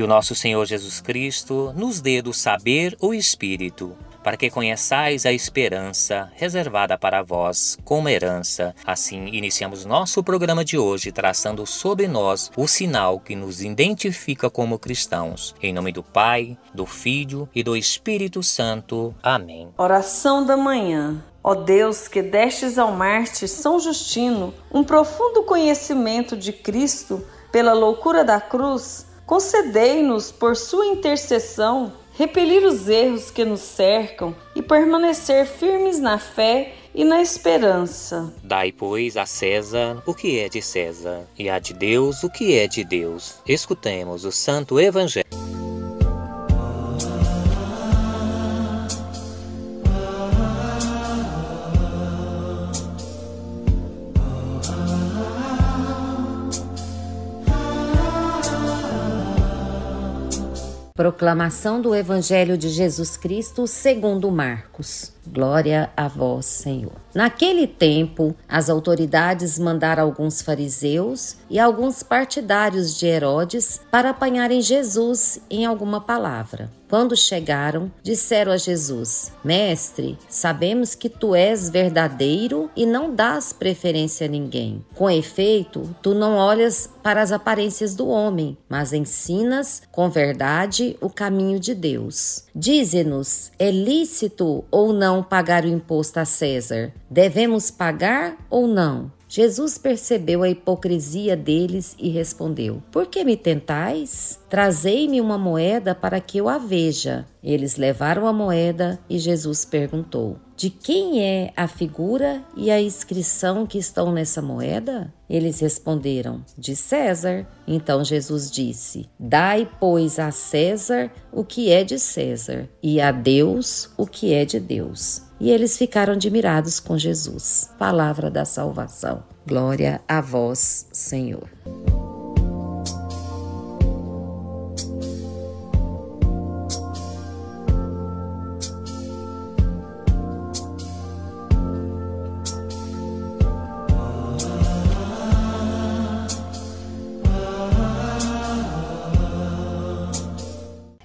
Que o nosso Senhor Jesus Cristo nos dê do saber o Espírito, para que conheçais a esperança reservada para vós como herança. Assim, iniciamos nosso programa de hoje traçando sobre nós o sinal que nos identifica como cristãos. Em nome do Pai, do Filho e do Espírito Santo. Amém. Oração da manhã. Ó Deus, que destes ao Marte São Justino um profundo conhecimento de Cristo pela loucura da cruz, Concedei-nos, por sua intercessão, repelir os erros que nos cercam e permanecer firmes na fé e na esperança. Dai, pois, a César o que é de César, e a de Deus o que é de Deus. Escutemos o Santo Evangelho. Proclamação do Evangelho de Jesus Cristo segundo Marcos. Glória a vós, Senhor. Naquele tempo, as autoridades mandaram alguns fariseus e alguns partidários de Herodes para apanharem Jesus em alguma palavra. Quando chegaram, disseram a Jesus: Mestre, sabemos que tu és verdadeiro e não dás preferência a ninguém. Com efeito, tu não olhas para as aparências do homem, mas ensinas com verdade o caminho de Deus. Dize-nos: é lícito ou não pagar o imposto a César? Devemos pagar ou não? Jesus percebeu a hipocrisia deles e respondeu: Por que me tentais? Trazei-me uma moeda para que eu a veja. Eles levaram a moeda e Jesus perguntou: De quem é a figura e a inscrição que estão nessa moeda? Eles responderam: De César. Então Jesus disse: Dai, pois, a César o que é de César, e a Deus o que é de Deus. E eles ficaram admirados com Jesus. Palavra da salvação. Glória a vós, Senhor.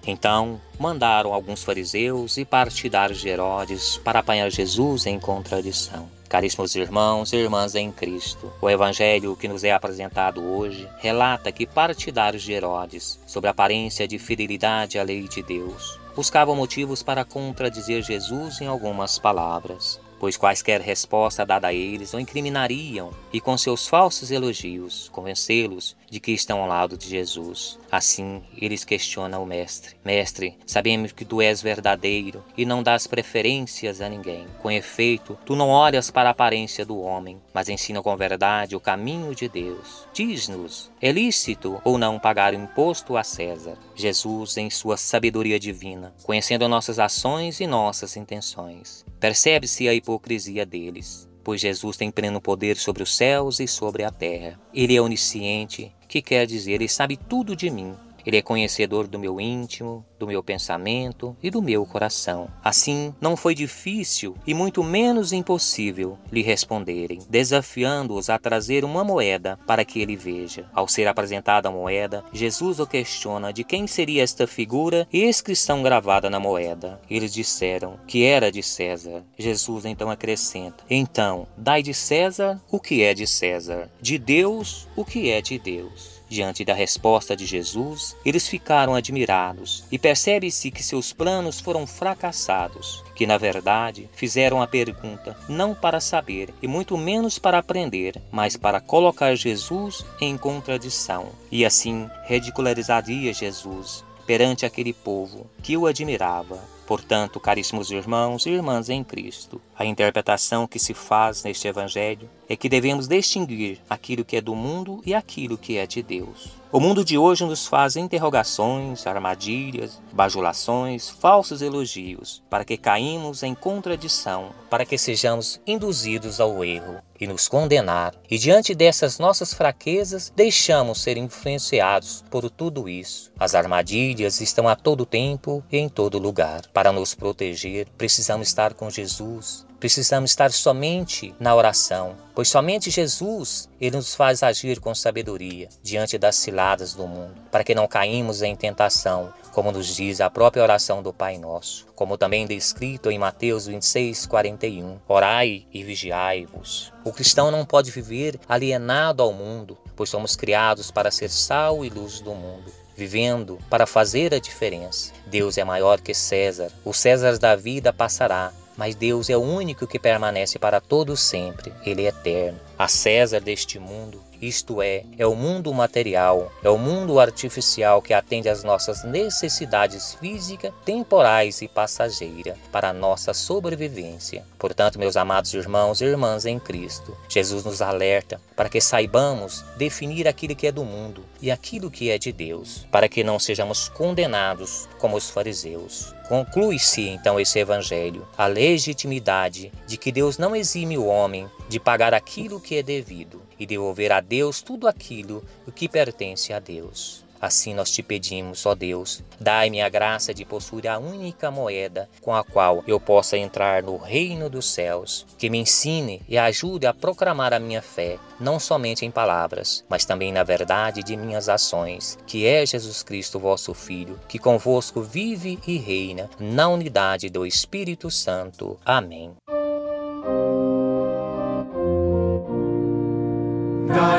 Então mandaram alguns fariseus e partidários de Herodes para apanhar Jesus em contradição. Caríssimos irmãos e irmãs em Cristo, o Evangelho que nos é apresentado hoje relata que partidários de Herodes, sob aparência de fidelidade à lei de Deus, buscavam motivos para contradizer Jesus em algumas palavras. Pois quaisquer resposta dada a eles o incriminariam e com seus falsos elogios convencê-los de que estão ao lado de Jesus. Assim, eles questionam o Mestre: Mestre, sabemos que tu és verdadeiro e não dás preferências a ninguém. Com efeito, tu não olhas para a aparência do homem, mas ensina com verdade o caminho de Deus. Diz-nos: é lícito ou não pagar o imposto a César? Jesus, em sua sabedoria divina, conhecendo nossas ações e nossas intenções, percebe-se a hipocrisia deles pois Jesus tem pleno poder sobre os céus e sobre a terra. Ele é onisciente, que quer dizer, ele sabe tudo de mim. Ele é conhecedor do meu íntimo, do meu pensamento e do meu coração. Assim, não foi difícil e muito menos impossível lhe responderem, desafiando-os a trazer uma moeda para que ele veja. Ao ser apresentada a moeda, Jesus o questiona de quem seria esta figura e inscrição gravada na moeda. Eles disseram que era de César. Jesus então acrescenta: Então, dai de César o que é de César, de Deus o que é de Deus. Diante da resposta de Jesus, eles ficaram admirados e percebe-se que seus planos foram fracassados, que na verdade fizeram a pergunta não para saber e muito menos para aprender, mas para colocar Jesus em contradição e assim ridicularizaria Jesus perante aquele povo que o admirava. Portanto, caríssimos irmãos e irmãs em Cristo, a interpretação que se faz neste Evangelho é que devemos distinguir aquilo que é do mundo e aquilo que é de Deus. O mundo de hoje nos faz interrogações, armadilhas, bajulações, falsos elogios, para que caímos em contradição, para que sejamos induzidos ao erro e nos condenar. E diante dessas nossas fraquezas, deixamos ser influenciados por tudo isso. As armadilhas estão a todo tempo e em todo lugar. Para nos proteger, precisamos estar com Jesus, Precisamos estar somente na oração, pois somente Jesus ele nos faz agir com sabedoria diante das ciladas do mundo, para que não caímos em tentação, como nos diz a própria oração do Pai Nosso, como também descrito em Mateus 26, 41. Orai e vigiai-vos. O cristão não pode viver alienado ao mundo, pois somos criados para ser sal e luz do mundo vivendo para fazer a diferença. Deus é maior que César. O César da vida passará, mas Deus é o único que permanece para todo sempre, ele é eterno. A César deste mundo, isto é, é o mundo material, é o mundo artificial que atende às nossas necessidades físicas, temporais e passageiras para a nossa sobrevivência. Portanto, meus amados irmãos e irmãs em Cristo, Jesus nos alerta para que saibamos definir aquilo que é do mundo e aquilo que é de Deus, para que não sejamos condenados como os fariseus. Conclui-se então esse evangelho, a legitimidade de que Deus não exime o homem de pagar aquilo que é devido e devolver a Deus tudo aquilo que pertence a Deus. Assim nós te pedimos, ó Deus, dai-me a graça de possuir a única moeda com a qual eu possa entrar no reino dos céus, que me ensine e ajude a proclamar a minha fé, não somente em palavras, mas também na verdade de minhas ações, que é Jesus Cristo, vosso Filho, que convosco vive e reina na unidade do Espírito Santo. Amém.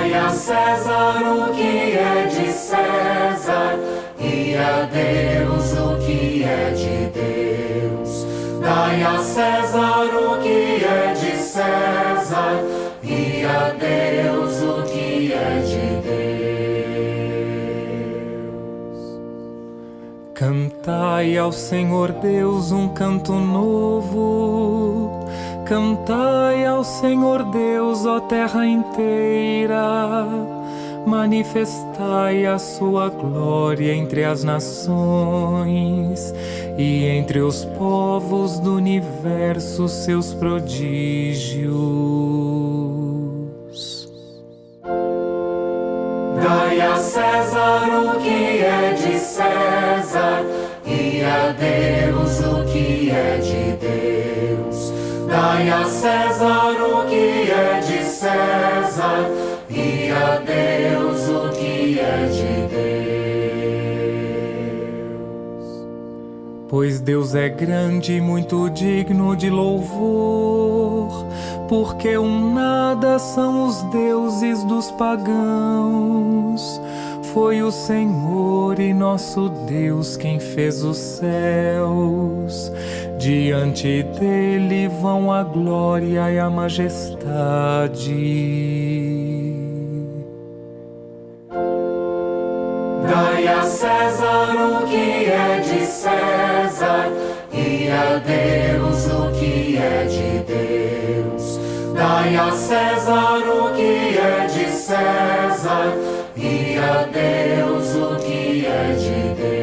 Dai a César o que é de César e a Deus o que é de Deus. Dai a César o que é de César e a Deus o que é de Deus. Cantai ao Senhor Deus um canto novo Cantai ao Senhor Deus, ó terra inteira, manifestai a sua glória entre as nações e entre os povos do universo seus prodígios. Dai a César o que é de César e a Deus o que é de. Dai a César o que é de César e a Deus o que é de Deus. Pois Deus é grande e muito digno de louvor, porque um nada são os deuses dos pagãos Foi o Senhor e nosso Deus quem fez os céus. Diante dele vão a glória e a majestade. Dai a César o que é de César e a Deus o que é de Deus. Dai a César o que é de César e a Deus o que é de Deus.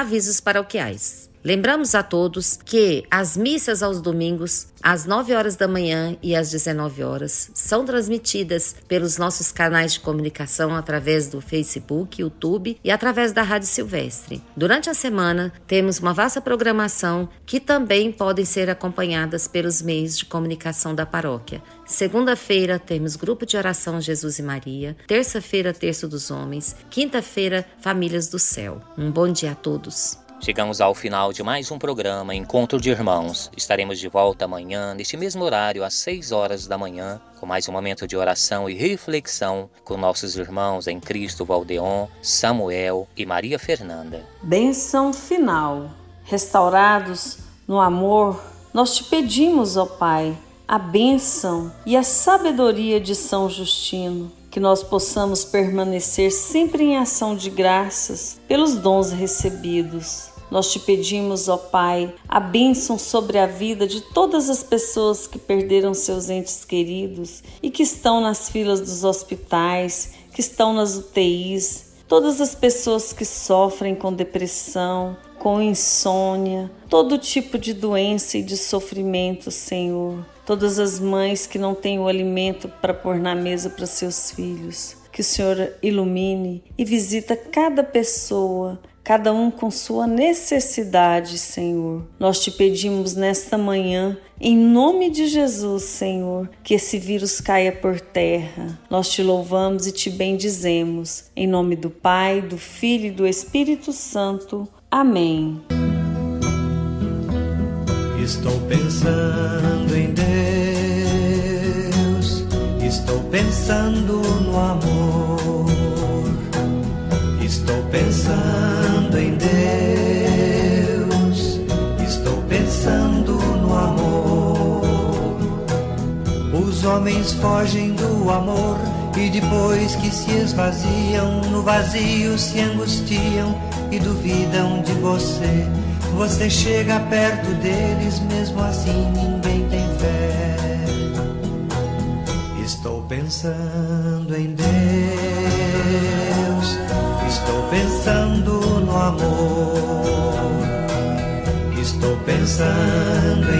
Avisos paroquiais. Lembramos a todos que as missas aos domingos, às 9 horas da manhã e às 19 horas, são transmitidas pelos nossos canais de comunicação através do Facebook, YouTube e através da Rádio Silvestre. Durante a semana, temos uma vasta programação que também podem ser acompanhadas pelos meios de comunicação da paróquia. Segunda-feira, temos grupo de oração Jesus e Maria. Terça-feira, Terço dos Homens. Quinta-feira, Famílias do Céu. Um bom dia a todos. Chegamos ao final de mais um programa Encontro de Irmãos. Estaremos de volta amanhã, neste mesmo horário, às 6 horas da manhã, com mais um momento de oração e reflexão com nossos irmãos em Cristo Valdeon, Samuel e Maria Fernanda. Benção final. Restaurados no amor, nós te pedimos, ó Pai, a bênção e a sabedoria de São Justino que nós possamos permanecer sempre em ação de graças pelos dons recebidos. Nós te pedimos, ó Pai, a bênção sobre a vida de todas as pessoas que perderam seus entes queridos e que estão nas filas dos hospitais, que estão nas UTIs, todas as pessoas que sofrem com depressão, com insônia, todo tipo de doença e de sofrimento, Senhor. Todas as mães que não têm o alimento para pôr na mesa para seus filhos. Que o Senhor ilumine e visita cada pessoa cada um com sua necessidade, Senhor. Nós te pedimos nesta manhã, em nome de Jesus, Senhor, que esse vírus caia por terra. Nós te louvamos e te bendizemos. Em nome do Pai, do Filho e do Espírito Santo. Amém. Estou pensando em Deus, estou pensando no amor, estou pensando Os homens fogem do amor e depois que se esvaziam, no vazio se angustiam e duvidam de você. Você chega perto deles, mesmo assim ninguém tem fé. Estou pensando em Deus, estou pensando no amor, estou pensando em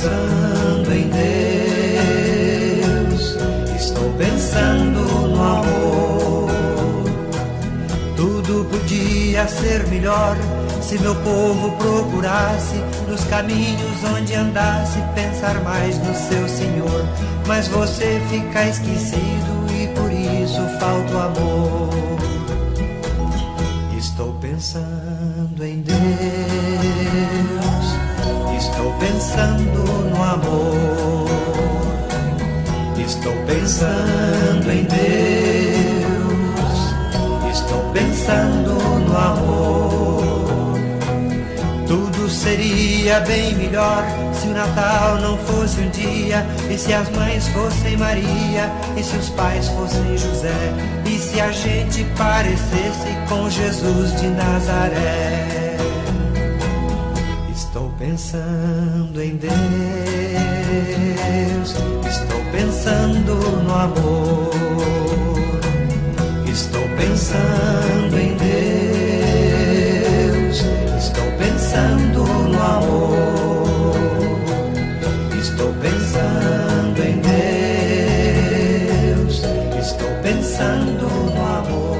pensando em Deus, estou pensando no amor podia ser melhor se meu povo procurasse nos caminhos onde andasse pensar mais no seu Senhor. Mas você fica esquecido e por isso falta o amor. Estou pensando em Deus, estou pensando no amor, estou pensando em Deus pensando no amor. Tudo seria bem melhor se o Natal não fosse um dia, e se as mães fossem Maria, e se os pais fossem José, e se a gente parecesse com Jesus de Nazaré. Estou pensando em Deus, estou pensando no amor. Estou pensando em Deus, estou pensando no amor, estou pensando em Deus, estou pensando no amor.